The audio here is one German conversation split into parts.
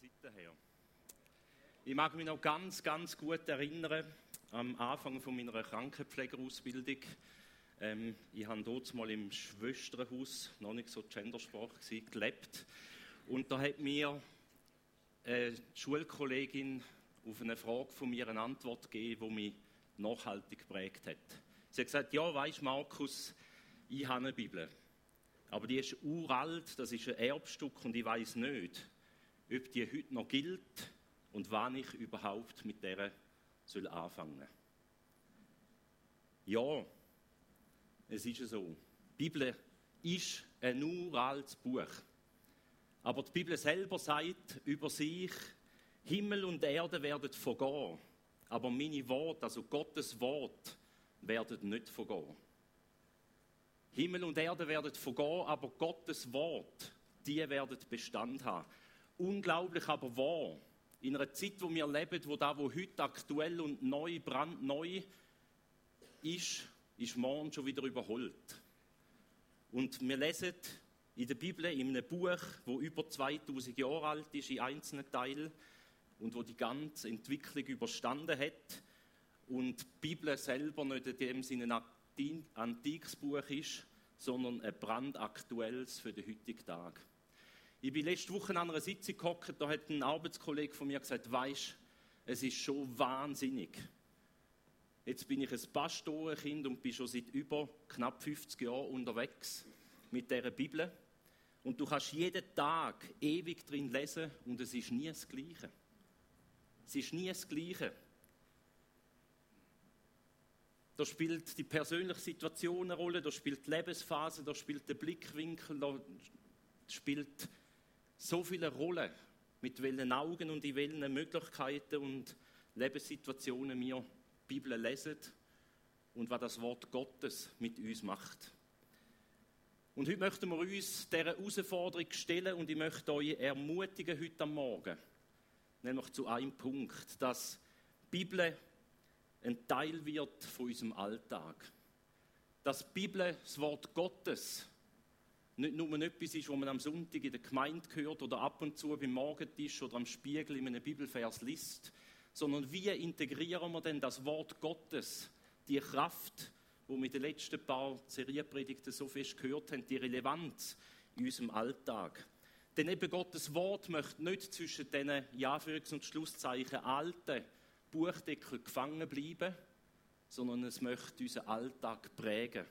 Seite her. Ich mag mich noch ganz, ganz gut erinnern, am Anfang von meiner Krankenpflegerausbildung. Ähm, ich habe dort mal im Schwesternhaus, noch nicht so Gendersprache, gelebt. Und da hat mir eine Schulkollegin auf eine Frage von mir eine Antwort gegeben, die mich nachhaltig geprägt hat. Sie hat gesagt, ja, weißt Markus, ich habe eine Bibel. Aber die ist uralt, das ist ein Erbstück und ich weiß nicht, ob die heute noch gilt und wann ich überhaupt mit der soll anfangen. Ja, es ist so. Die Bibel ist ein uraltes Buch. Aber die Bibel selber sagt über sich, Himmel und Erde werden vergehen, aber meine Worte, also Gottes Wort, werden nicht vergehen. Himmel und Erde werden vergehen, aber Gottes Wort, die werden Bestand haben unglaublich aber wahr. In einer Zeit, wo wir leben, wo da, wo heute aktuell und neu, brandneu ist, ist morgen schon wieder überholt. Und wir lesen in der Bibel, in einem Buch, wo über 2000 Jahre alt ist, in einzelnen Teilen, und wo die ganze Entwicklung überstanden hat, und die Bibel selber nicht in dem Sinne ein antikes Buch ist, sondern ein brandaktuelles für den heutigen Tag. Ich bin letzte Woche an einer Sitzung gehockt, da hat ein Arbeitskollege von mir gesagt, weisst, es ist schon wahnsinnig. Jetzt bin ich ein Pastorenkind und bin schon seit über knapp 50 Jahren unterwegs mit dieser Bibel. Und du kannst jeden Tag ewig drin lesen und es ist nie das Gleiche. Es ist nie das Gleiche. Da spielt die persönliche Situation eine Rolle, da spielt die Lebensphase, da spielt der Blickwinkel, da spielt so viele Rollen, mit welchen Augen und in welchen Möglichkeiten und Lebenssituationen wir die Bibel lesen und was das Wort Gottes mit uns macht. Und heute möchten wir uns dieser Herausforderung stellen und ich möchte euch ermutigen heute am Morgen, nämlich zu einem Punkt, dass die Bibel ein Teil wird von unserem Alltag. Dass die Bibel das Wort Gottes nicht nur etwas ist, was man am Sonntag in der Gemeinde hört oder ab und zu beim Morgentisch oder am Spiegel in einem Bibelvers liest, sondern wie integrieren wir denn das Wort Gottes, die Kraft, wo wir in den letzten paar Serienpredigten so fest gehört haben, die Relevanz in unserem Alltag. Denn eben Gottes Wort möchte nicht zwischen diesen ja, Anführungs- und Schlusszeichen alten Buchdeckel gefangen bleiben, sondern es möchte unseren Alltag prägen.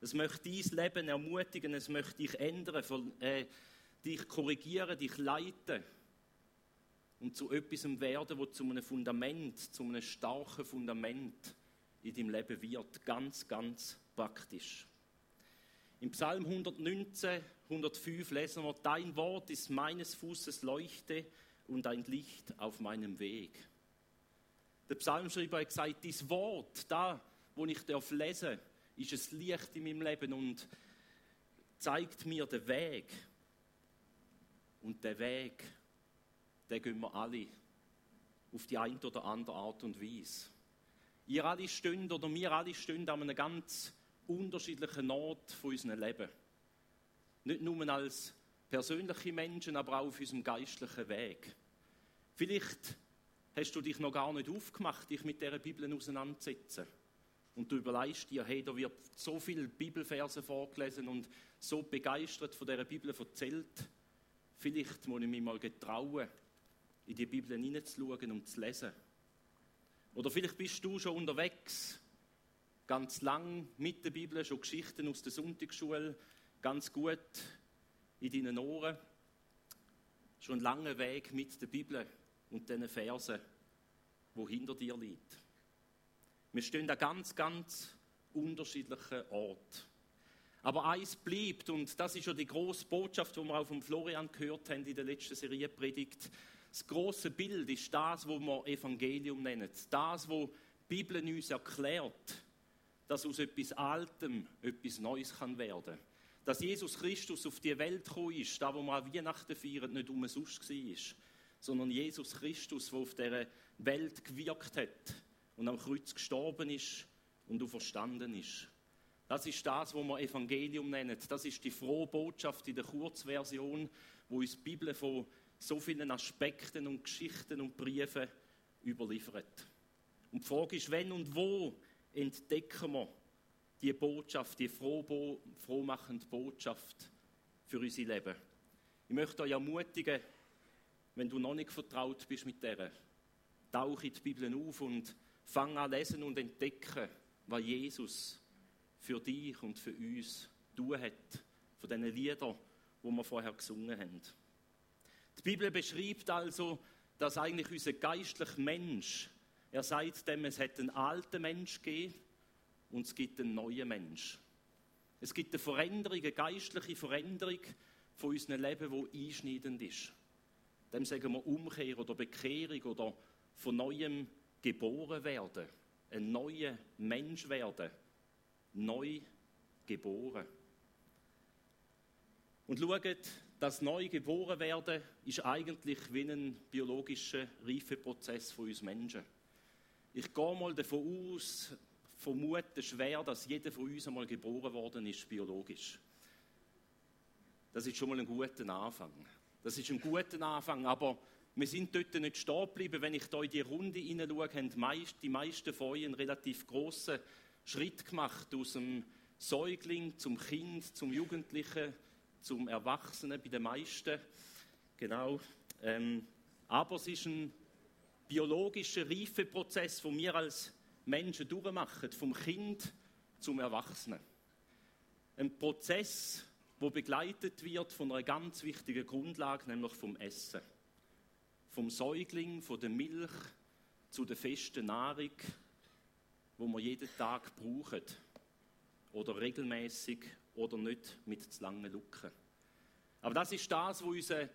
Es möchte dein Leben ermutigen, es möchte dich ändern, äh, dich korrigieren, dich leiten und zu etwas werden, wo zu einem Fundament, zu einem starken Fundament in deinem Leben wird. Ganz, ganz praktisch. Im Psalm 119, 105 lesen wir, Dein Wort ist meines Fußes Leuchte und ein Licht auf meinem Weg. Der Psalmschreiber hat gesagt, dieses Wort, da, wo ich lesen darf, ist es Licht in meinem Leben und zeigt mir den Weg. Und der Weg, den gehen wir alle auf die eine oder andere Art und Weise. Ihr alle stehen oder wir alle stehen an einem ganz unterschiedlichen Ort von unserem Leben. Nicht nur als persönliche Menschen, aber auch auf unserem geistlichen Weg. Vielleicht hast du dich noch gar nicht aufgemacht, dich mit der Bibel auseinanderzusetzen und du überlegst dir, hey, da wird so viele Bibelverse vorgelesen und so begeistert von dieser Bibel erzählt, vielleicht muss ich mich mal getrauen, in die Bibel hineinzuschauen und zu lesen. Oder vielleicht bist du schon unterwegs, ganz lang mit der Bibel, schon Geschichten aus der Sonntagsschule, ganz gut in deinen Ohren, schon einen langen Weg mit der Bibel und diesen Versen, wo hinter dir liegt. Wir stehen an ganz, ganz unterschiedlichen Orten. Aber eins bleibt, und das ist ja die große Botschaft, die wir auch von Florian gehört haben in der letzten Serie Predigt. Das große Bild ist das, was wir Evangelium nennen. Das, was die Bibel uns erklärt, dass aus etwas Altem etwas Neues kann werden. Dass Jesus Christus auf die Welt gekommen ist, da wo wir auch Weihnachten feiern, nicht umsonst war, sondern Jesus Christus, der auf dieser Welt gewirkt hat und am Kreuz gestorben ist und verstanden ist. Das ist das, was wir Evangelium nennen. Das ist die frohe Botschaft in der Kurzversion, wo uns die Bibel von so vielen Aspekten und Geschichten und Briefen überliefert. Und die Frage ist, wenn und wo entdecken wir die Botschaft, die froh, frohmachende Botschaft für unser Leben. Ich möchte euch ermutigen, wenn du noch nicht vertraut bist mit der, tauche in die Bibel auf und fang an lesen und entdecken, was Jesus für dich und für uns tun hat, von diesen Liedern, die wir vorher gesungen haben. Die Bibel beschreibt also, dass eigentlich unser geistlicher Mensch, er sagt dem, es hat einen alten Mensch gegeben und es gibt einen neuen Mensch. Es gibt eine Veränderung, eine geistliche Veränderung von unserem Leben, die einschneidend ist. Dem sagen wir Umkehr oder Bekehrung oder von neuem geboren werden. Ein neuer Mensch werden. Neu geboren. Und schaut, das neu geboren werden ist eigentlich wie ein biologischer Reifeprozess von uns Menschen. Ich gehe mal davon aus, vermute schwer, dass jeder von uns einmal geboren worden ist, biologisch. Das ist schon mal ein guter Anfang. Das ist ein guter Anfang, aber wir sind dort nicht stehen geblieben. Wenn ich da in die Runde hineinschaue, haben die meisten von euch einen relativ grossen Schritt gemacht aus dem Säugling zum Kind, zum Jugendlichen, zum Erwachsenen bei den meisten. Genau. Ähm, aber es ist ein biologischer Reifeprozess, den wir als Menschen durchmachen, vom Kind zum Erwachsenen. Ein Prozess, wo begleitet wird von einer ganz wichtigen Grundlage, nämlich vom Essen. Vom Säugling, von der Milch zu der festen Nahrung, wo wir jeden Tag brauchen. Oder regelmäßig oder nicht mit zu langen Lücken. Aber das ist das, wo unser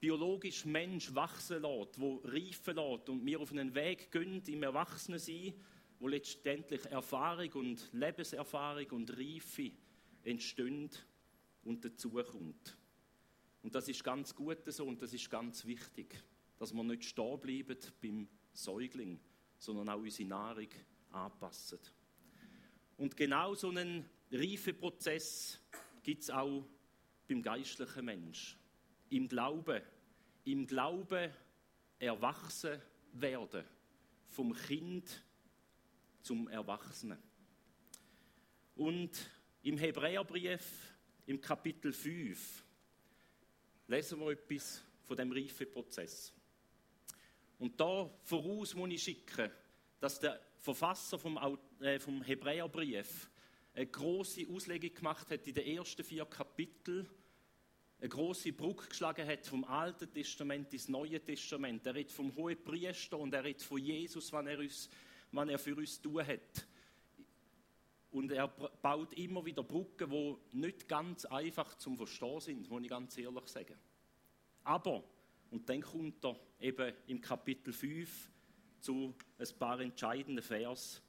biologischer Mensch wachsen lässt, wo reifen lässt und wir auf einen Weg gehen im Erwachsenensein, wo letztendlich Erfahrung und Lebenserfahrung und Reife entstehen und dazukommt. Und das ist ganz gut so und das ist ganz wichtig, dass wir nicht stehen bleiben beim Säugling, sondern auch unsere Nahrung anpassen. Und genau so einen Reifeprozess gibt es auch beim geistlichen Mensch. Im Glauben, im Glauben erwachsen werden, vom Kind zum Erwachsenen. Und im Hebräerbrief, im Kapitel 5, lesen wir etwas von dem Reifeprozess. Und da voraus muss ich schicken, dass der Verfasser vom, äh, vom Hebräerbrief eine große Auslegung gemacht hat in den ersten vier Kapiteln, eine große Brücke geschlagen hat vom Alten Testament ins Neue Testament. Er redet vom hohen Priester und er redet von Jesus, wann er was er für uns tun hat. Und er baut immer wieder Brücken, die nicht ganz einfach zum Verstehen sind, muss ich ganz ehrlich sagen. Aber, und dann kommt er eben im Kapitel 5 zu ein paar entscheidenden Vers,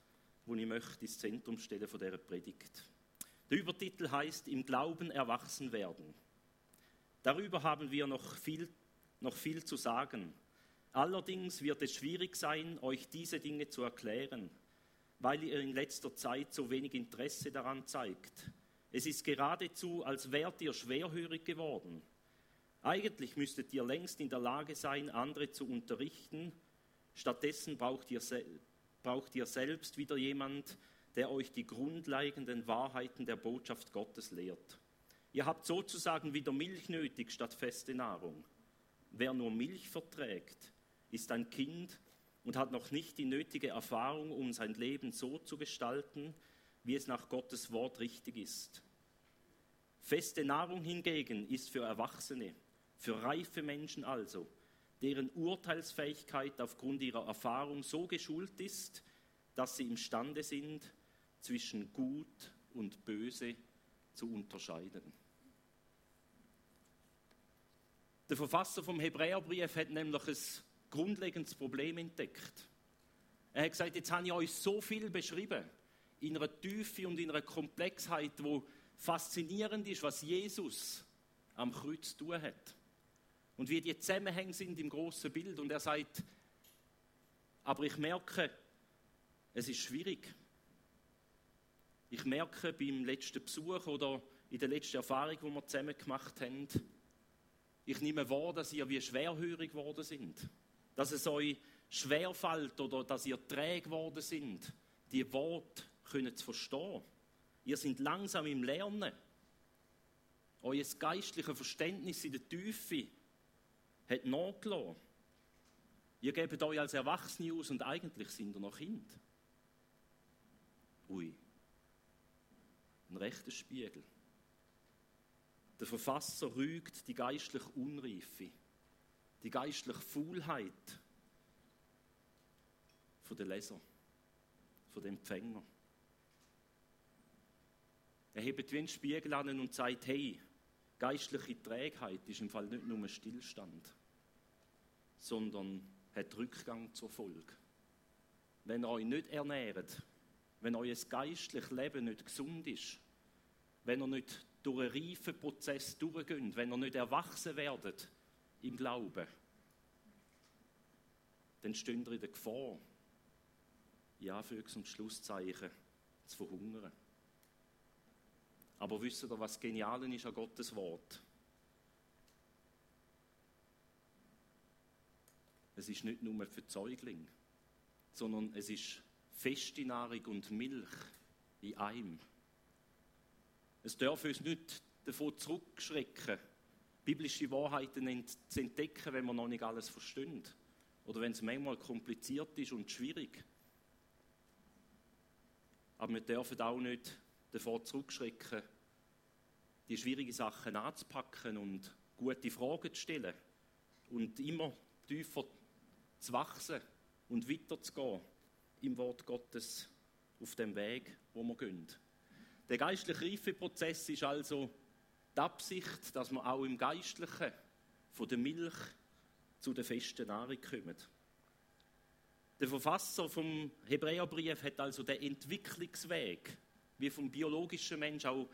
wo ich möchte ins Zentrum stellen von dieser Predigt. Der Übertitel heißt Im Glauben erwachsen werden. Darüber haben wir noch viel, noch viel zu sagen. Allerdings wird es schwierig sein, euch diese Dinge zu erklären, weil ihr in letzter Zeit so wenig Interesse daran zeigt. Es ist geradezu, als wärt ihr schwerhörig geworden. Eigentlich müsstet ihr längst in der Lage sein, andere zu unterrichten. Stattdessen braucht ihr, braucht ihr selbst wieder jemand, der euch die grundlegenden Wahrheiten der Botschaft Gottes lehrt. Ihr habt sozusagen wieder Milch nötig statt feste Nahrung. Wer nur Milch verträgt, ist ein Kind und hat noch nicht die nötige Erfahrung, um sein Leben so zu gestalten, wie es nach Gottes Wort richtig ist. Feste Nahrung hingegen ist für Erwachsene, für reife Menschen also, deren Urteilsfähigkeit aufgrund ihrer Erfahrung so geschult ist, dass sie imstande sind, zwischen Gut und Böse zu unterscheiden. Der Verfasser vom Hebräerbrief hat nämlich ein grundlegendes Problem entdeckt. Er hat gesagt, jetzt habe ich euch so viel beschrieben, in einer Tiefe und in einer Komplexheit, wo faszinierend ist, was Jesus am Kreuz zu tun hat. Und wie die Zusammenhänge sind im großen Bild. Und er sagt, aber ich merke, es ist schwierig. Ich merke beim letzten Besuch oder in der letzten Erfahrung, die wir zusammen gemacht haben, ich nehme wahr, dass ihr wie schwerhörig geworden sind. Dass es euch schwerfällt oder dass ihr träge geworden sind, die Worte können zu verstehen. Ihr seid langsam im Lernen. Euer geistliches Verständnis in der Tiefe hat nachgelassen. Ihr gebt euch als Erwachsene aus und eigentlich sind ihr noch Kind. Ui, ein rechter Spiegel. Der Verfasser rügt die geistliche Unreife, die geistliche Faulheit von den Leser, von den Empfänger. Er hebt wie einen Spiegel an und sagt, hey, geistliche Trägheit ist im Fall nicht nur ein Stillstand, sondern hat Rückgang zur Folge. Wenn ihr euch nicht ernährt, wenn euer geistliches Leben nicht gesund ist, wenn ihr nicht durch einen reifen Prozess durchgeht, wenn ihr nicht erwachsen werdet im Glauben, dann stehen ihr in der Gefahr, in Anführungs- und Schlusszeichen, zu verhungern. Aber wisst ihr, was genial ist an Gottes Wort? Es ist nicht nur für Säugling, sondern es ist feste Nahrung und Milch in einem. Es darf uns nicht davon zurückschrecken, biblische Wahrheiten zu entdecken, wenn wir noch nicht alles verstehen. Oder wenn es manchmal kompliziert ist und schwierig. Aber wir dürfen auch nicht davor zurückschrecken, die schwierigen Sachen anzupacken und gute Fragen zu stellen und immer tiefer zu wachsen und weiterzugehen im Wort Gottes auf dem Weg, wo wir gehen. Der geistliche Reifeprozess ist also die Absicht, dass wir auch im Geistlichen von der Milch zu der festen Nahrung kommen. Der Verfasser vom Hebräerbrief hat also den Entwicklungsweg, wie vom biologischen Mensch auch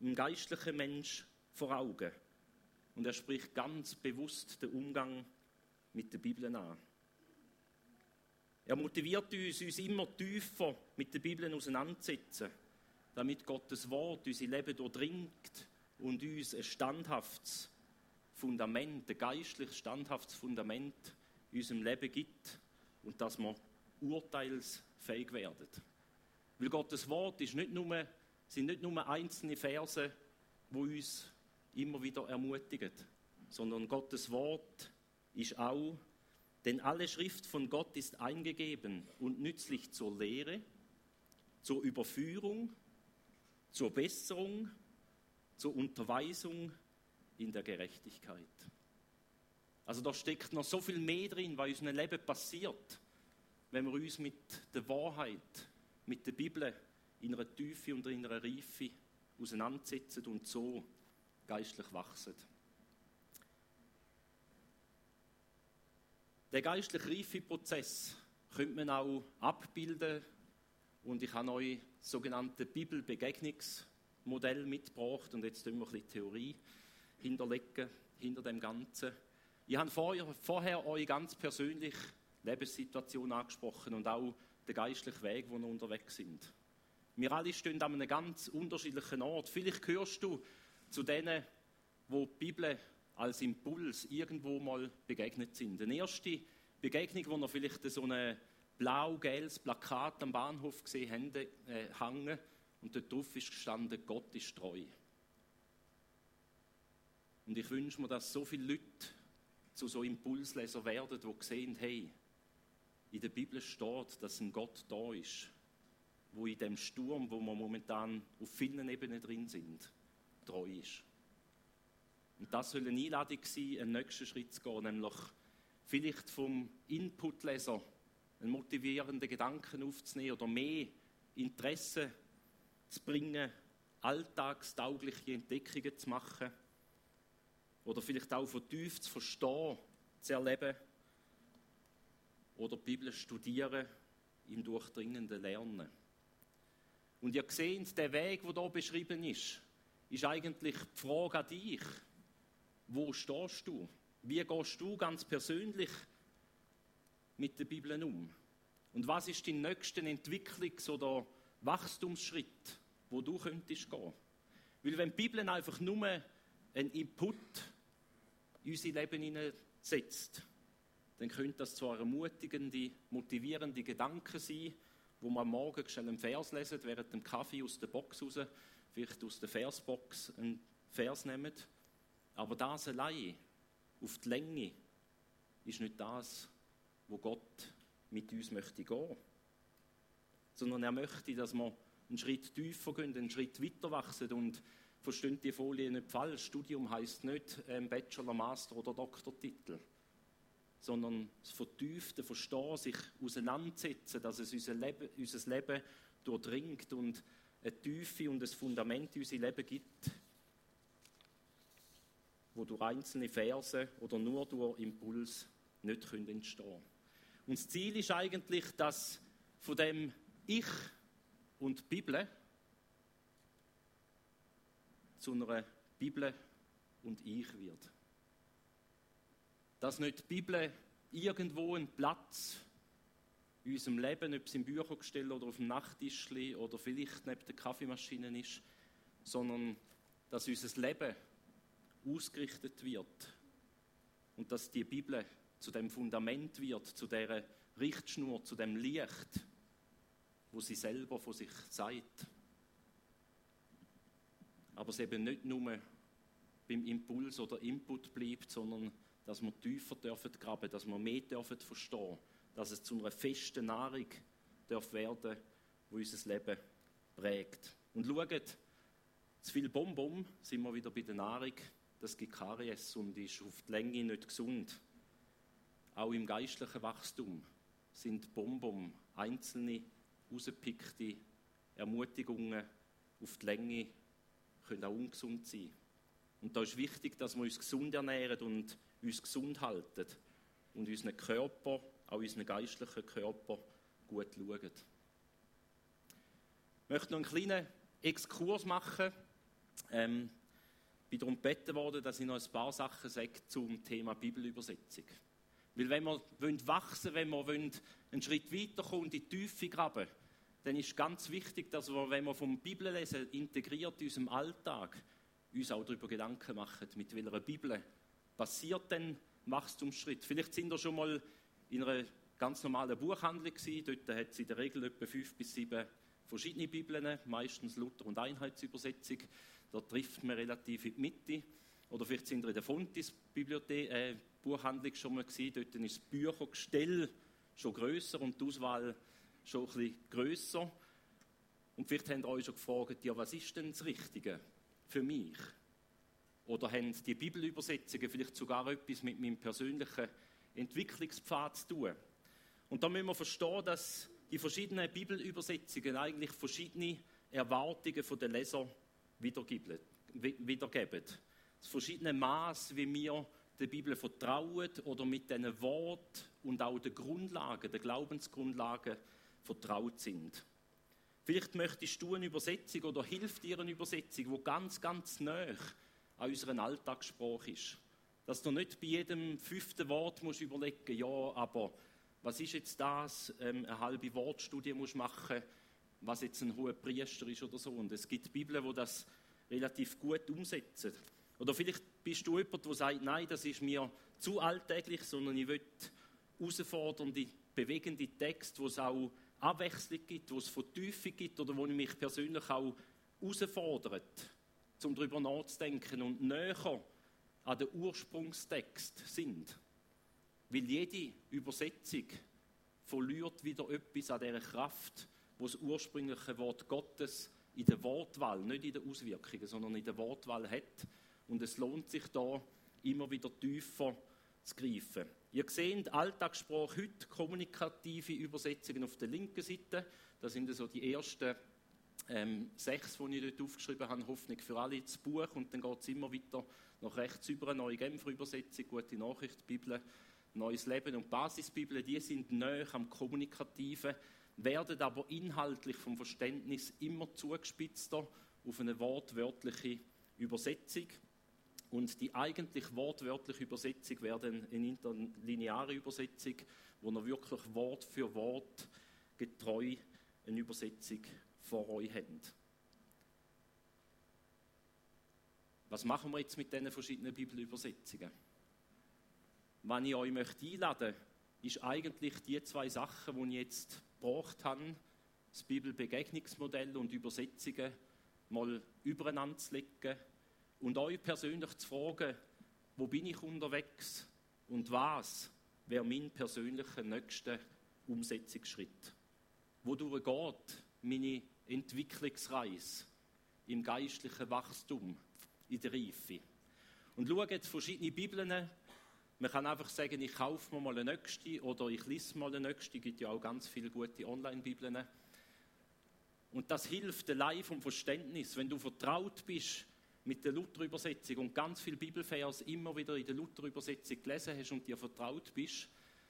im geistlichen Mensch vor Augen. Und er spricht ganz bewusst den Umgang mit der Bibel an. Er motiviert uns, uns immer tiefer mit der Bibel auseinanderzusetzen, damit Gottes Wort unser Leben durchdringt und uns ein standhaftes Fundament, ein geistliches standhaftes Fundament in unserem Leben gibt und dass wir urteilsfähig werden. Weil Gottes Wort ist nicht nur, sind nicht nur einzelne Verse, die uns immer wieder ermutigen, sondern Gottes Wort ist auch, denn alle Schrift von Gott ist eingegeben und nützlich zur Lehre, zur Überführung, zur Besserung, zur Unterweisung in der Gerechtigkeit. Also da steckt noch so viel mehr drin, was in unserem Leben passiert, wenn wir uns mit der Wahrheit, mit der Bibel in einer Tiefe und in einer Reife auseinandersetzen und so geistlich wachsen. Der geistliche Reifeprozess könnte man auch abbilden und ich habe euch sogenannte Bibelbegegnungsmodell mitgebracht und jetzt tun wir ein bisschen Theorie hinterlegen hinter dem Ganzen. Ich habe vorher, vorher euch ganz persönlich Lebenssituation angesprochen und auch den geistlichen Weg, wo wir unterwegs sind. Wir alle stehen an einem ganz unterschiedlichen Ort. Vielleicht gehörst du zu denen, wo die Bibel als Impuls irgendwo mal begegnet sind. Eine erste Begegnung, wo wir vielleicht so ein blau-gelbes Plakat am Bahnhof gesehen haben, äh, hängen und dort drauf ist gestanden, Gott ist treu. Und ich wünsche mir, dass so viele Leute zu so Impulsleser werden, die sehen, hey, in der Bibel steht, dass ein Gott da ist, wo in dem Sturm, wo wir momentan auf vielen Ebenen drin sind, treu ist. Und das soll eine Einladung sein, einen nächsten Schritt zu gehen, nämlich vielleicht vom Inputleser einen motivierenden Gedanken aufzunehmen oder mehr Interesse zu bringen, alltagstaugliche Entdeckungen zu machen oder vielleicht auch von tief zu verstehen, zu erleben oder die Bibel studieren, im durchdringenden Lernen. Und ihr seht, der Weg, der hier beschrieben ist, ist eigentlich die Frage an dich. Wo stehst du? Wie gehst du ganz persönlich mit der Bibel um? Und was ist dein nächster Entwicklungs- oder Wachstumsschritt, wo du könntest gehen. Weil wenn die Bibel einfach nur einen Input in unser Leben hineinsetzt, dann könnte das zwar ermutigende, motivierende Gedanken sein, wo man am Morgen schnell einen Vers lesen, während dem Kaffee aus der Box raus, vielleicht aus der Versbox einen Vers nehmen. Aber das allein, auf die Länge, ist nicht das, wo Gott mit uns möchte gehen. Sondern er möchte, dass wir einen Schritt tiefer gehen, einen Schritt weiter wachsen und versteht die Folie nicht falsch. Studium heißt nicht ähm, Bachelor, Master oder Doktortitel sondern das vertiefte Verstehen, sich auseinandersetzen, dass es unser Leben, unser Leben durchdringt und eine Tiefe und ein Fundament in unser Leben gibt, wo durch einzelne Verse oder nur durch Impuls nicht können entstehen Und das Ziel ist eigentlich, dass von dem Ich und Bibel zu einer Bibel und Ich wird dass nicht die Bibel irgendwo einen Platz in unserem Leben, ob es im Büchergestell oder auf dem Nachttischli oder vielleicht neben der Kaffeemaschine ist, sondern dass unser Leben ausgerichtet wird und dass die Bibel zu dem Fundament wird, zu der Richtschnur, zu dem Licht, wo sie selber von sich sagt. Aber es eben nicht nur beim Impuls oder Input bleibt, sondern dass wir tiefer dürfen graben, dass wir mehr dürfen verstehen, dass es zu einer festen Nahrung darf werden, wo unser Leben prägt. Und schaut, zu viel Bonbon sind wir wieder bei der Nahrung, das gibt Karies und ist auf die Länge nicht gesund. Auch im geistlichen Wachstum sind Bonbon einzelne, rausgepickte Ermutigungen auf die Länge können auch ungesund sein. Und da ist wichtig, dass wir uns gesund ernähren und uns gesund halten und unseren Körper, auch unseren geistlichen Körper, gut schauen. Ich möchte noch einen kleinen Exkurs machen. Ähm, bin darum gebeten worden, dass ich noch ein paar Sachen sage zum Thema Bibelübersetzung. Weil wenn wir wollen wachsen wenn wir wollen einen Schritt weiterkommen und in die Tiefe graben, dann ist ganz wichtig, dass wir, wenn wir vom Bibellesen integriert in unserem Alltag, uns auch darüber Gedanken machen, mit welcher Bibel passiert denn Wachstumsschritt? Vielleicht sind wir schon mal in einer ganz normalen Buchhandlung gewesen. Dort hat es in der Regel etwa fünf bis sieben verschiedene Bibeln, meistens Luther- und Einheitsübersetzung. Da trifft man relativ in die Mitte. Oder vielleicht sind wir in der Fontis Bibliothek, äh, Buchhandlung schon mal gewesen. Dort ist das Büchergestell schon größer und die Auswahl schon ein bisschen grösser. Und vielleicht habt ihr euch schon gefragt, ja, was ist denn das Richtige für mich? Oder haben die Bibelübersetzungen vielleicht sogar etwas mit meinem persönlichen Entwicklungspfad zu tun? Und da müssen wir verstehen, dass die verschiedenen Bibelübersetzungen eigentlich verschiedene Erwartungen der Leser wiedergeben. Das verschiedene Maß, wie wir der Bibel vertrauen oder mit diesen Wort und auch den Grundlagen, den Glaubensgrundlagen vertraut sind. Vielleicht möchtest du eine Übersetzung oder hilft dir eine Übersetzung, wo ganz, ganz nah an unseren Alltagssprache ist. Dass du nicht bei jedem fünften Wort musst überlegen ja, aber was ist jetzt das, ähm, eine halbe Wortstudie musst machen, was jetzt ein hoher Priester ist oder so. Und es gibt Bibeln, wo das relativ gut umsetzen. Oder vielleicht bist du jemand, der sagt, nein, das ist mir zu alltäglich, sondern ich will herausfordernde, bewegende Texte, wo es auch Abwechslung gibt, wo es Vertiefung gibt oder wo ich mich persönlich auch herausfordert um darüber nachzudenken und näher an den Ursprungstext sind. Weil jede Übersetzung verliert wieder etwas an dieser Kraft, wo das ursprüngliche Wort Gottes in der Wortwahl, nicht in den Auswirkungen, sondern in der Wortwahl hat. Und es lohnt sich da immer wieder tiefer zu greifen. Ihr seht Alltagssprache heute, kommunikative Übersetzungen auf der linken Seite. Das sind so die ersten ähm, sechs, die ich dort aufgeschrieben habe, Hoffnung für alle, das Buch und dann geht es immer weiter nach rechts über, neue Genfer Übersetzung, gute Nachricht, Bibel, neues Leben und Basisbibel, die sind näher am Kommunikativen, werden aber inhaltlich vom Verständnis immer zugespitzter auf eine wortwörtliche Übersetzung. Und die eigentlich wortwörtliche Übersetzung wäre dann eine interlineare Übersetzung, wo er wirklich Wort für Wort getreu eine Übersetzung vor euch habt. was machen wir jetzt mit diesen verschiedenen Bibelübersetzungen? Was ich euch möchte einladen ist eigentlich die zwei Sachen, die ich jetzt gebraucht habe, das Bibelbegegnungsmodell und Übersetzungen mal übereinander zu legen und euch persönlich zu fragen, wo bin ich unterwegs und was wäre mein persönlicher nächster Umsetzungsschritt. Wodurch geht meine Entwicklungsreise im geistlichen Wachstum, in der Reife. Und schaut verschiedene Bibeln. Man kann einfach sagen, ich kaufe mir mal eine nächste oder ich lese mal eine nächste. Es gibt ja auch ganz viele gute Online-Bibeln. Und das hilft allein vom Verständnis. Wenn du vertraut bist mit der Luther-Übersetzung und ganz viele Bibelvers immer wieder in der Luther-Übersetzung gelesen hast und dir vertraut bist,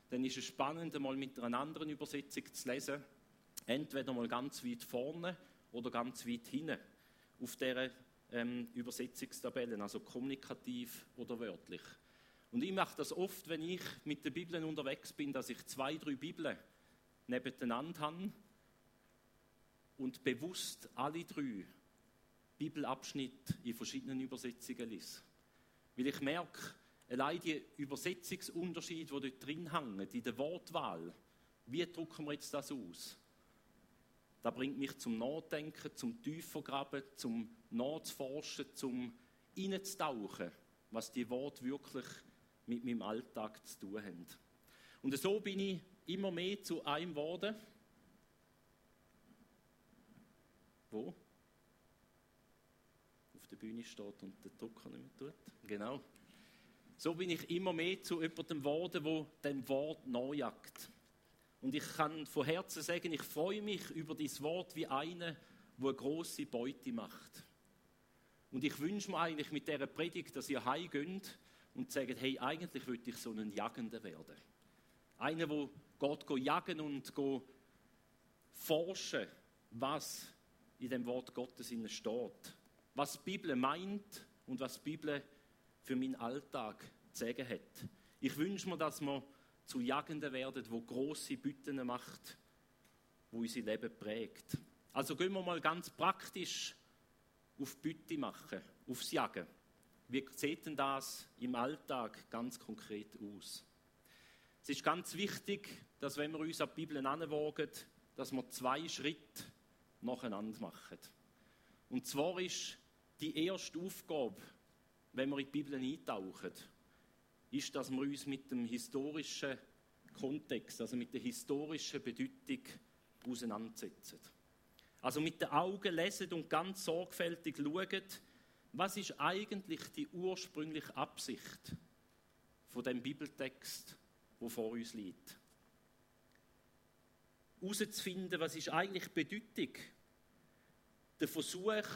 dann ist es spannend, mal mit einer anderen Übersetzung zu lesen. Entweder mal ganz weit vorne oder ganz weit hinten auf dieser ähm, Übersetzungstabellen, also kommunikativ oder wörtlich. Und ich mache das oft, wenn ich mit den Bibeln unterwegs bin, dass ich zwei, drei Bibeln nebeneinander habe und bewusst alle drei Bibelabschnitte in verschiedenen Übersetzungen lese. Weil ich merke, allein die Übersetzungsunterschiede, die dort drin hängen, in der Wortwahl, wie drucken wir jetzt das aus? Da bringt mich zum Nachdenken, zum Tiefergraben, zum Nachzuforschen, zum Reinzutauchen, was die Worte wirklich mit meinem Alltag zu tun haben. Und so bin ich immer mehr zu einem geworden. Wo? Auf der Bühne steht und der Drucker nicht mehr tut. Genau. So bin ich immer mehr zu jemandem geworden, wo dem Wort nachjagt. Und ich kann von Herzen sagen, ich freue mich über dieses Wort wie einer, wo eine große Beute macht. Und ich wünsche mir eigentlich mit dieser Predigt, dass ihr heimgeht und sagt, hey, eigentlich würde ich so ein Jagender werden. Einer, der geht, geht jagen und geht forschen, was in dem Wort Gottes steht. Was die Bibel meint und was die Bibel für meinen Alltag zu sagen hat. Ich wünsche mir, dass wir zu Jagenden werden, wo große Bütten macht, wo unser Leben prägt. Also gehen wir mal ganz praktisch auf Bütte machen, aufs Jagen. Wie sieht denn das im Alltag ganz konkret aus? Es ist ganz wichtig, dass wenn wir uns an die Bibel anwagen, dass wir zwei Schritte nacheinander machen. Und zwar ist die erste Aufgabe, wenn wir in die Bibel eintauchen, ist, dass wir uns mit dem historischen Kontext, also mit der historischen Bedeutung auseinandersetzen. Also mit den Augen lesen und ganz sorgfältig schauen, was ist eigentlich die ursprüngliche Absicht von dem Bibeltext, wo vor uns liegt. Herauszufinden, was ist eigentlich die Bedeutung, der Versuch,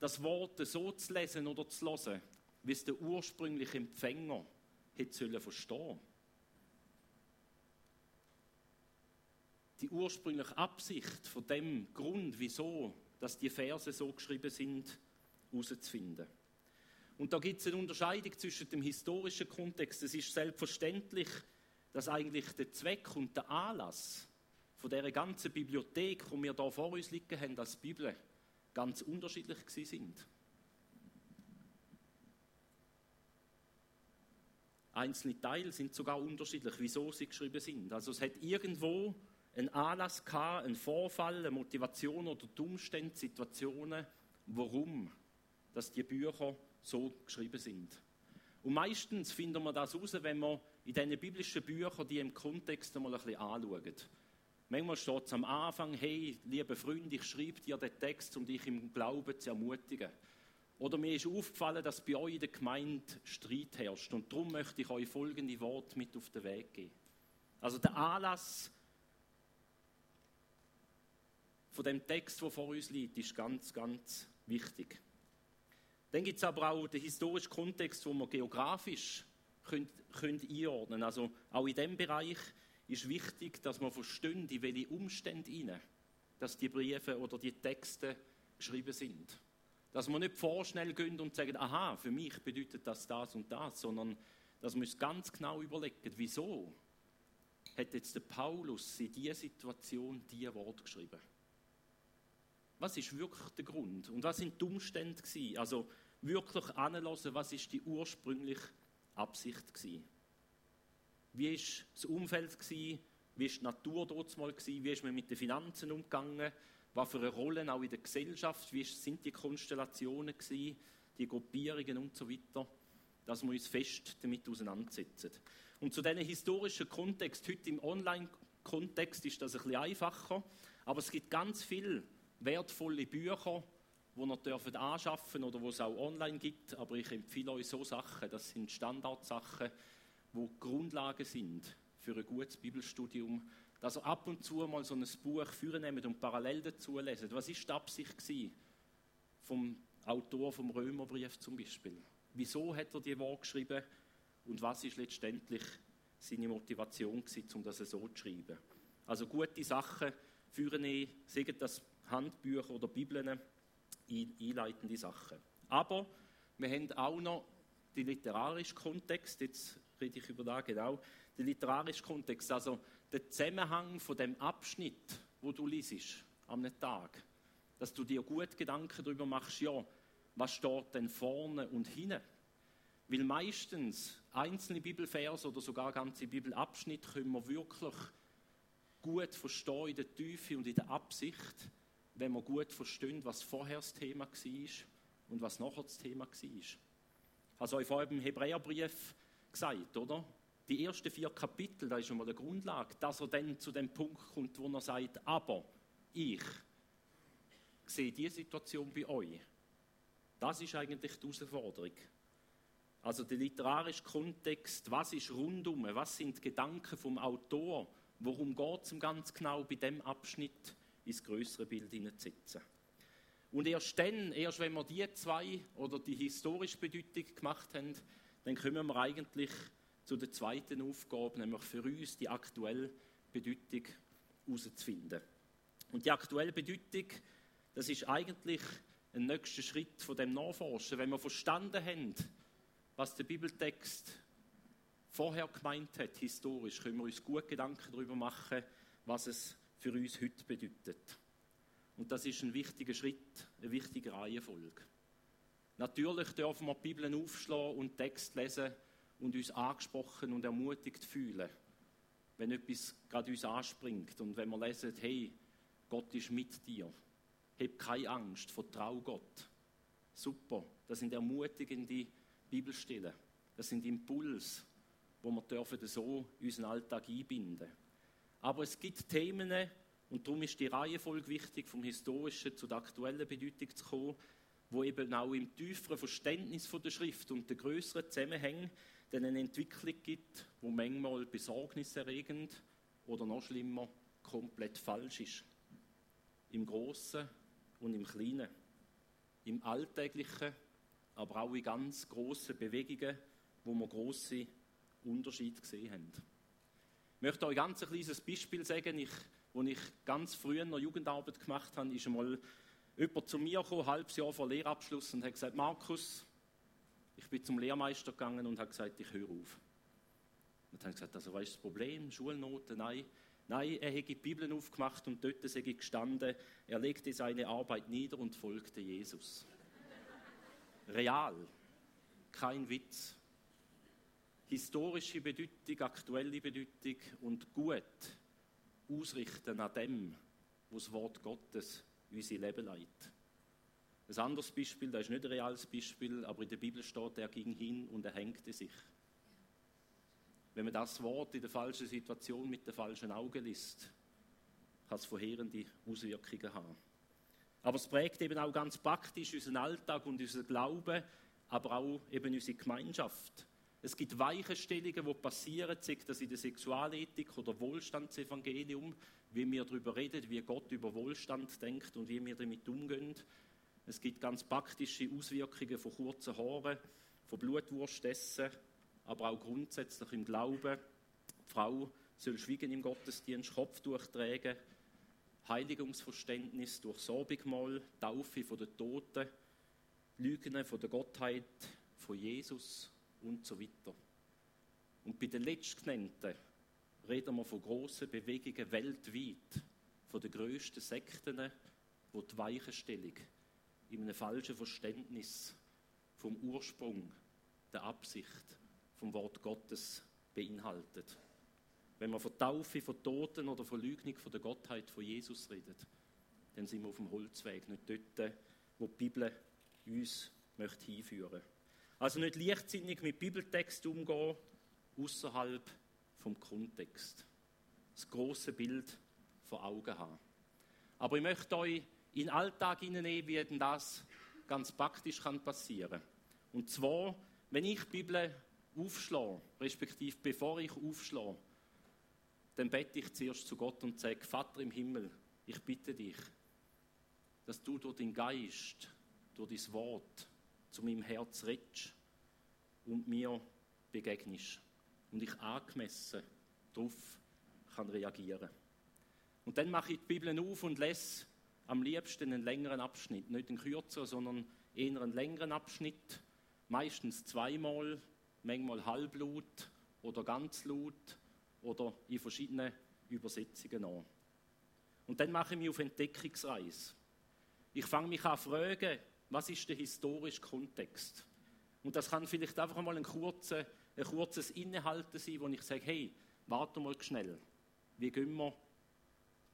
das Wort so zu lesen oder zu hören, wie es der ursprüngliche Empfänger hätte sollen verstehen Die ursprüngliche Absicht von dem Grund, wieso dass die Verse so geschrieben sind, herauszufinden. Und da gibt es eine Unterscheidung zwischen dem historischen Kontext. Es ist selbstverständlich, dass eigentlich der Zweck und der Anlass von der ganzen Bibliothek, die wir da vor uns liegen haben, als Bibel, ganz unterschiedlich sind. Einzelne Teile sind sogar unterschiedlich, wieso sie geschrieben sind. Also es hat irgendwo einen Anlass gehabt, einen Vorfall, eine Motivation oder die Umstände, Situationen, warum dass die Bücher so geschrieben sind. Und meistens finden wir das heraus, wenn wir in diesen biblischen Büchern die im Kontext einmal ein bisschen anschauen. Manchmal steht es am Anfang, hey, liebe Freunde, ich schreibe dir den Text, um dich im Glauben zu ermutigen. Oder mir ist aufgefallen, dass bei euch in der Gemeinde Streit herrscht. Und darum möchte ich euch folgende Worte mit auf den Weg geben. Also der Anlass von dem Text, der vor uns liegt, ist ganz, ganz wichtig. Dann gibt es aber auch den historischen Kontext, wo man geografisch können, können einordnen. Also auch in diesem Bereich ist wichtig, dass man versteht, in welche Umstände dass die Briefe oder die Texte geschrieben sind. Dass wir nicht vorschnell gehen und sagen, aha, für mich bedeutet das das und das, sondern dass uns ganz genau überlegen, wieso hat jetzt der Paulus in dieser Situation diese Wort geschrieben. Was ist wirklich der Grund? Und was sind die Umstände gewesen? Also wirklich anhören, was ist die ursprüngliche Absicht gewesen. Wie ist das Umfeld gewesen? Wie ist die Natur dort mal gewesen? Wie ist man mit den Finanzen umgegangen? Was für eine Rolle auch in der Gesellschaft? Wie sind die Konstellationen gewesen? Die Gruppierungen und so weiter? Dass wir uns fest damit auseinandersetzen. Und zu diesem historischen Kontext, heute im Online-Kontext ist das ein bisschen einfacher, aber es gibt ganz viele wertvolle Bücher, die ihr dürft anschaffen oder wo es auch online gibt, aber ich empfehle euch so Sachen, das sind Standardsachen, wo Grundlagen sind für ein gutes Bibelstudium, dass ihr ab und zu mal so ein Buch führen und parallel dazu lesen. Was ist die Absicht vom Autor vom Römerbrief zum Beispiel? Wieso hat er die Worte geschrieben und was ist letztendlich seine Motivation gewesen, um das so zu schreiben? Also gute Sachen führen, sagen das Handbücher oder Bibeln, einleitende Sachen. Aber wir haben auch noch den literarischen Kontext, jetzt rede ich über das genau, den literarischen Kontext, also der Zusammenhang von dem Abschnitt, wo du liest am Tag, dass du dir gut Gedanken darüber machst, ja, was steht denn vorne und hinten? Weil meistens einzelne Bibelverse oder sogar ganze Bibelabschnitte können wir wirklich gut verstehen in der Tiefe und in der Absicht, wenn wir gut verstehen, was vorher das Thema war und was nachher das Thema war. Also ich vorhin im Hebräerbrief gesagt, oder? Die ersten vier Kapitel, da ist schon mal die Grundlage, dass er dann zu dem Punkt kommt, wo er sagt, aber ich sehe die Situation bei euch. Das ist eigentlich die Herausforderung. Also der literarische Kontext, was ist rundum, was sind die Gedanken vom Autor, worum geht es ganz genau bei dem Abschnitt ins größere Bild hineinzusetzen. Und erst dann, erst wenn wir die zwei oder die historische Bedeutung gemacht haben, dann kommen wir eigentlich zu der zweiten Aufgabe, nämlich für uns die aktuelle Bedeutung herauszufinden. Und die aktuelle Bedeutung, das ist eigentlich ein nächster Schritt von dem Nachforschen. Wenn wir verstanden haben, was der Bibeltext vorher gemeint hat, historisch, können wir uns gut Gedanken darüber machen, was es für uns heute bedeutet. Und das ist ein wichtiger Schritt, eine wichtige Reihenfolge. Natürlich dürfen wir die Bibel aufschlagen und Text lesen und uns angesprochen und ermutigt fühlen, wenn etwas gerade uns anspringt und wenn wir lesen, hey, Gott ist mit dir. Hab keine Angst, vertrau Gott. Super, das sind ermutigende Bibelstellen. Das sind Impulse, wo wir dürfen so unseren Alltag einbinden. Aber es gibt Themen, und darum ist die Reihenfolge wichtig, vom Historischen zu der aktuellen Bedeutung zu kommen, wo eben auch im tieferen Verständnis von der Schrift und der größeren Zusammenhänge dann eine Entwicklung gibt, wo manchmal besorgniserregend oder noch schlimmer komplett falsch ist. Im Großen und im Kleinen, im Alltäglichen, aber auch in ganz grossen Bewegungen, wo wir große Unterschiede gesehen haben. Ich möchte euch ganz ein kleines Beispiel sagen. Ich, als ich ganz früh in der Jugendarbeit gemacht habe, ist einmal jemand zu mir gekommen, ein halbes Jahr vor Lehrabschluss, und hat gesagt, Markus, ich bin zum Lehrmeister gegangen und habe gesagt, ich höre auf. Und dann gesagt, also was ist das Problem? Schulnoten? Nein. Nein, er hätte die Bibel aufgemacht und dort sei gestanden, er legte seine Arbeit nieder und folgte Jesus. Real, kein Witz historische Bedeutung, aktuelle Bedeutung und gut ausrichten an dem, was das Wort Gottes unser Leben leitet. Ein anderes Beispiel, das ist nicht ein reales Beispiel, aber in der Bibel steht, er ging hin und er hängte sich. Wenn man das Wort in der falschen Situation mit den falschen Augen liest, kann es verheerende Auswirkungen haben. Aber es prägt eben auch ganz praktisch unseren Alltag und unseren Glauben, aber auch eben unsere Gemeinschaft. Es gibt Weichenstellungen, die passieren, sei das in der Sexualethik oder Wohlstandsevangelium, wie wir darüber reden, wie Gott über Wohlstand denkt und wie wir damit umgehen. Es gibt ganz praktische Auswirkungen von kurzen Haaren, von Blutwurstessen, aber auch grundsätzlich im Glauben. Die Frau soll schwiegen im Gottesdienst, Kopftuch tragen, Heiligungsverständnis durch Sobigmal, Taufe von den Toten, Lügen von der Gottheit von Jesus und so weiter. Und bei den letztgenannten reden wir von grossen Bewegungen weltweit, von den grössten Sekten, wo die Weichenstellung in einem falschen Verständnis vom Ursprung, der Absicht vom Wort Gottes beinhaltet. Wenn wir von Taufe, von Toten oder von Lügnung von der Gottheit von Jesus reden, dann sind wir auf dem Holzweg, nicht dort, wo die Bibel uns möchte hinführen Also nicht leichtsinnig mit Bibeltext umgehen, außerhalb vom Kontext. Das große Bild vor Augen haben. Aber ich möchte euch in Alltag hineinnehmen, wie denn das ganz praktisch kann passieren Und zwar, wenn ich die Bibel aufschlage, respektive bevor ich aufschlage, dann bete ich zuerst zu Gott und sage, Vater im Himmel, ich bitte dich, dass du durch den Geist, durch dein Wort zu meinem Herz redest und mir begegnest und ich angemessen darauf kann reagieren. Und dann mache ich die Bibel auf und lese am liebsten einen längeren Abschnitt, nicht einen kürzeren, sondern eher einen längeren Abschnitt, meistens zweimal, manchmal halblaut oder ganz laut oder in verschiedenen Übersetzungen an. Und dann mache ich mich auf Entdeckungsreise. Ich fange mich an zu fragen, was ist der historische Kontext? Und das kann vielleicht einfach mal ein, kurzer, ein kurzes Innehalten sein, wo ich sage, hey, warte mal schnell, wie gehen wir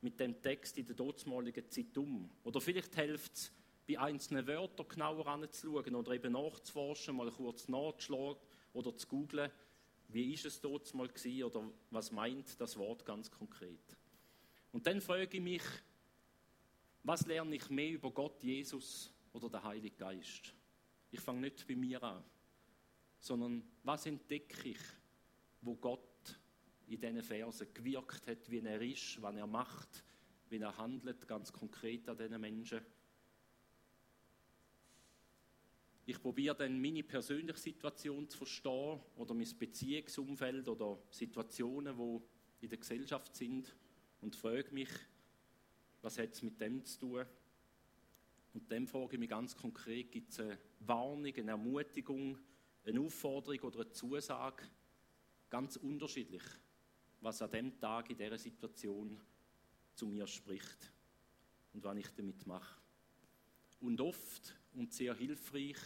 mit dem Text in der dortmaligen Zeit um? Oder vielleicht hilft es, bei einzelnen Wörtern genauer anzuschauen oder eben nachzuforschen, mal kurz nachzuschlagen oder zu googlen, wie ist es dort mal gewesen oder was meint das Wort ganz konkret. Und dann frage ich mich, was lerne ich mehr über Gott, Jesus oder den Heiligen Geist? Ich fange nicht bei mir an, sondern was entdecke ich, wo Gott in diesen Versen gewirkt hat, wie er ist, was er macht, wie er handelt, ganz konkret an diesen Menschen. Ich probiere dann meine persönliche Situation zu verstehen oder mein Beziehungsumfeld oder Situationen, die in der Gesellschaft sind und frage mich, was hat es mit dem zu tun? Und dann frage ich mich ganz konkret, gibt es eine Warnung, eine Ermutigung, eine Aufforderung oder eine Zusage? Ganz unterschiedlich, was an dem Tag in dieser Situation zu mir spricht und was ich damit mache. Und oft und sehr hilfreich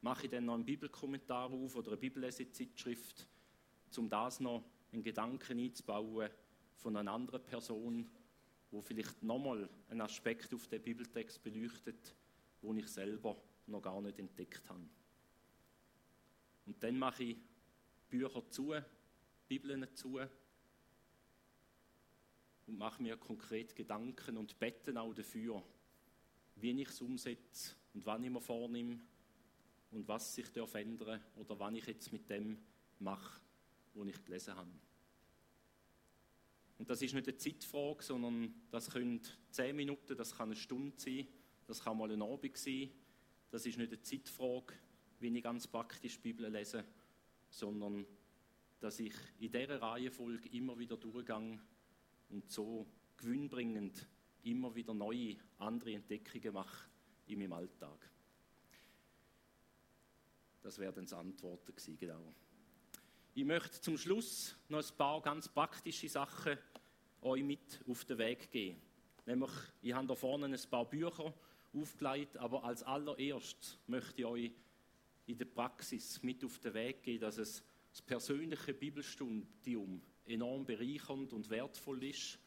mache ich dann noch einen Bibelkommentar auf oder eine Bibellesezeitschrift, um das noch einen Gedanken einzubauen von einer anderen Person, wo vielleicht nochmal einen Aspekt auf den Bibeltext beleuchtet, wo ich selber noch gar nicht entdeckt habe. Und dann mache ich Bücher zu, Bibeln zu und mache mir konkret Gedanken und beten auch dafür, wie ich es umsetze und wann ich mir vornehme und was sich darf ändern oder wann ich jetzt mit dem mache, was ich gelesen habe. Und das ist nicht eine Zeitfrage, sondern das können zehn Minuten, das kann eine Stunde sein, das kann mal ein Abend sein. Das ist nicht eine Zeitfrage, wie ich ganz praktisch die Bibel lese, sondern dass ich in dieser Reihenfolge immer wieder durchgehe und so gewinnbringend immer wieder neue, andere Entdeckungen mache in meinem Alltag. Das wären dann Antworten gewesen, genau. Ich möchte zum Schluss noch ein paar ganz praktische Sachen euch mit auf den Weg geben. Nämlich, ich habe da vorne ein paar Bücher aufgelegt, aber als allererstes möchte ich euch in der Praxis mit auf den Weg geben, dass es das persönliche Bibelstudium enorm bereichernd und wertvoll ist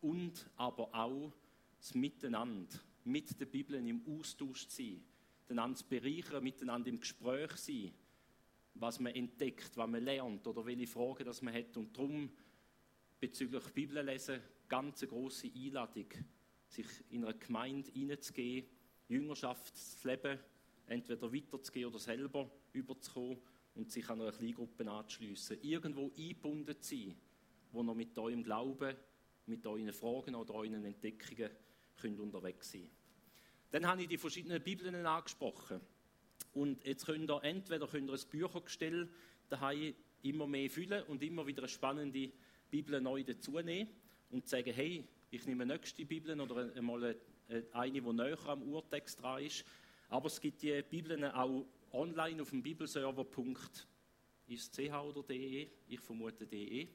und aber auch das Miteinander mit der Bibel im Austausch zu sein einander zu bereichern, miteinander im Gespräch sein, was man entdeckt, was man lernt oder welche Fragen das man hat. Und darum bezüglich Bibellesen ganz eine große Einladung, sich in eine Gemeinde hineinzugehen, Jüngerschaftsleben entweder weiterzugehen oder selber überzukommen und sich an einer Kleingruppe anzuschliessen. Irgendwo eingebunden zu sein, wo noch mit eurem Glauben, mit euren Fragen oder euren Entdeckungen könnt unterwegs sein. Dann habe ich die verschiedenen Bibeln angesprochen. Und jetzt könnt ihr entweder könnt ihr ein Büchergestell daheim immer mehr füllen und immer wieder eine spannende Bibel neu dazunehmen und sagen, hey, ich nehme eine nächste Bibel oder einmal eine, die näher am Urtext dran ist. Aber es gibt die Bibeln auch online auf dem Bibelserver. Ist ch oder de? Ich vermute de.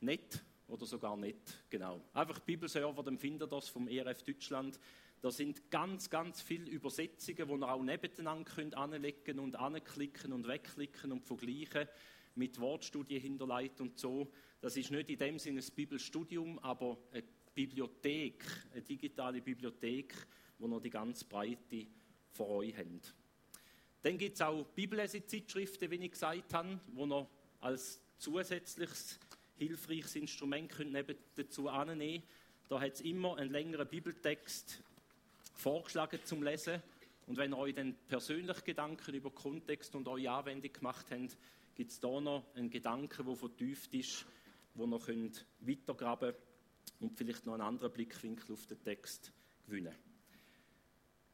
Net oder sogar net, genau. Einfach Bibelserver, dann findet das vom ERF Deutschland Da sind ganz, ganz viele Übersetzungen, die ihr auch nebeneinander könnt anlegen und anklicken und wegklicken und vergleichen mit Wortstudien hinterlegt und so. Das ist nicht in dem Sinne ein Bibelstudium, aber eine Bibliothek, eine digitale Bibliothek, wo ihr die ganz Breite vor euch habt. Dann gibt es auch Bibellesezeitschriften, wie ich gesagt habe, wo ihr als zusätzliches hilfreiches Instrument könnt neben dazu annehmen. Da hat es immer einen längeren Bibeltext vorgeschlagen zum Lesen. Und wenn ihr euch dann persönlich Gedanken über Kontext und eure Anwendung gemacht habt, gibt es da noch einen Gedanken, der vertieft ist, wo ihr könnt weitergraben und vielleicht noch einen anderen Blickwinkel auf den Text gewinnen.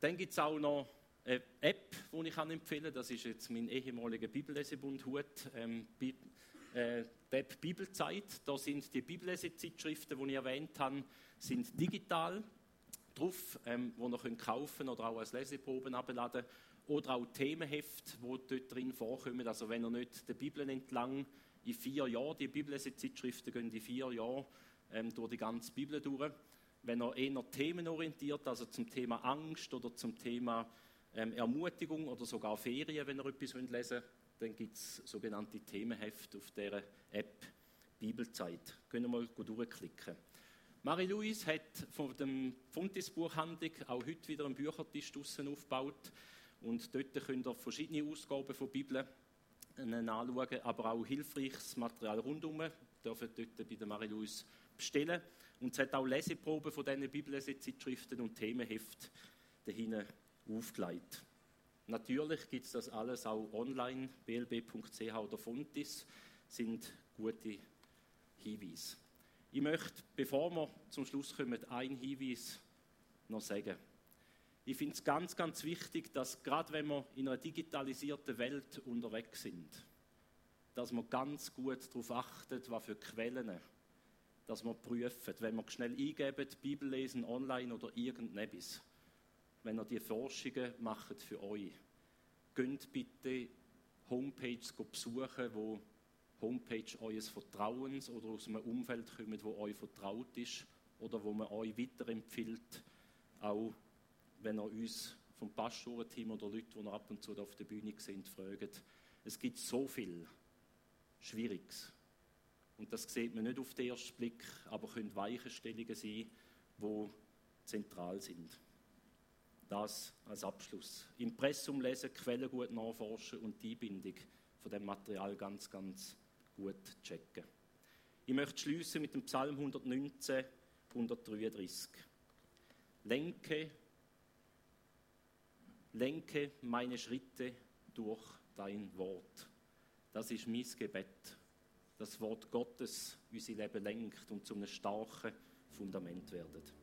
Dann gibt es auch noch eine App, die ich empfehlen kann. Das ist jetzt mein ehemaliger Bibellesebund-Hut. Ähm, äh, App Bibelzeit. Da sind die Bibellesezeitschriften, die ich erwähnt habe, sind digital drauf, ähm, die ihr könnt kaufen oder auch als Leseproben abladen oder auch Themenheft, die dort drin vorkommen. Also wenn ihr nicht der Bibel entlang in vier Jahren, die Bibellesezeitschriften gehen in vier Jahren ähm, durch die ganze Bibel durch. Wenn ihr eher themenorientiert, also zum Thema Angst oder zum Thema ähm, Ermutigung oder sogar Ferien, wenn ihr etwas lesen wollt, dann gibt es sogenannte Themenhefte auf dieser App Bibelzeit. Können wir mal durchklicken. Marie-Louise hat von dem Fontis-Buchhandlung auch heute wieder einen Büchertisch draussen aufgebaut. Und dort könnt ihr verschiedene Ausgaben von Bibel anschauen, aber auch hilfreiches Material rundherum. Ihr dort bei der Marie-Louise bestellen. Und es hat auch Leseproben von diesen Bibellesezeitschriften und Themenheft dahinten aufgelegt. Natürlich gibt es das alles auch online, blb.ch oder Fontis, sind gute Hinweise. Ich möchte, bevor wir zum Schluss kommen, einen Hinweis noch sagen. Ich finde es ganz, ganz wichtig, dass gerade wenn wir in einer digitalisierten Welt unterwegs sind, dass man ganz gut darauf achtet, was für Quellen, dass man prüfen. Wenn wir schnell eingeben, Bibel lesen online oder irgendetwas, wenn ihr die Forschungen macht für euch, geht bitte Homepages besuchen, wo Homepage eures Vertrauens oder aus einem Umfeld kommt, wo euch vertraut ist oder wo man euch weiterempfiehlt, auch wenn ihr uns vom Pastorenteam oder Leute, die ihr ab und zu auf der Bühne sind, fragt. Es gibt so viel Schwieriges. Und das sieht man nicht auf den ersten Blick, aber können Weichenstellungen sein, die zentral sind. Das als Abschluss. Impressum lesen, Quellen gut nachforschen und die Bindung von dem Material ganz, ganz gut checken. Ich möchte schließen mit dem Psalm 119, 133. Lenke, lenke meine Schritte durch dein Wort. Das ist mein Gebet. Das Wort Gottes unser Leben lenkt und zu einem starken Fundament werdet.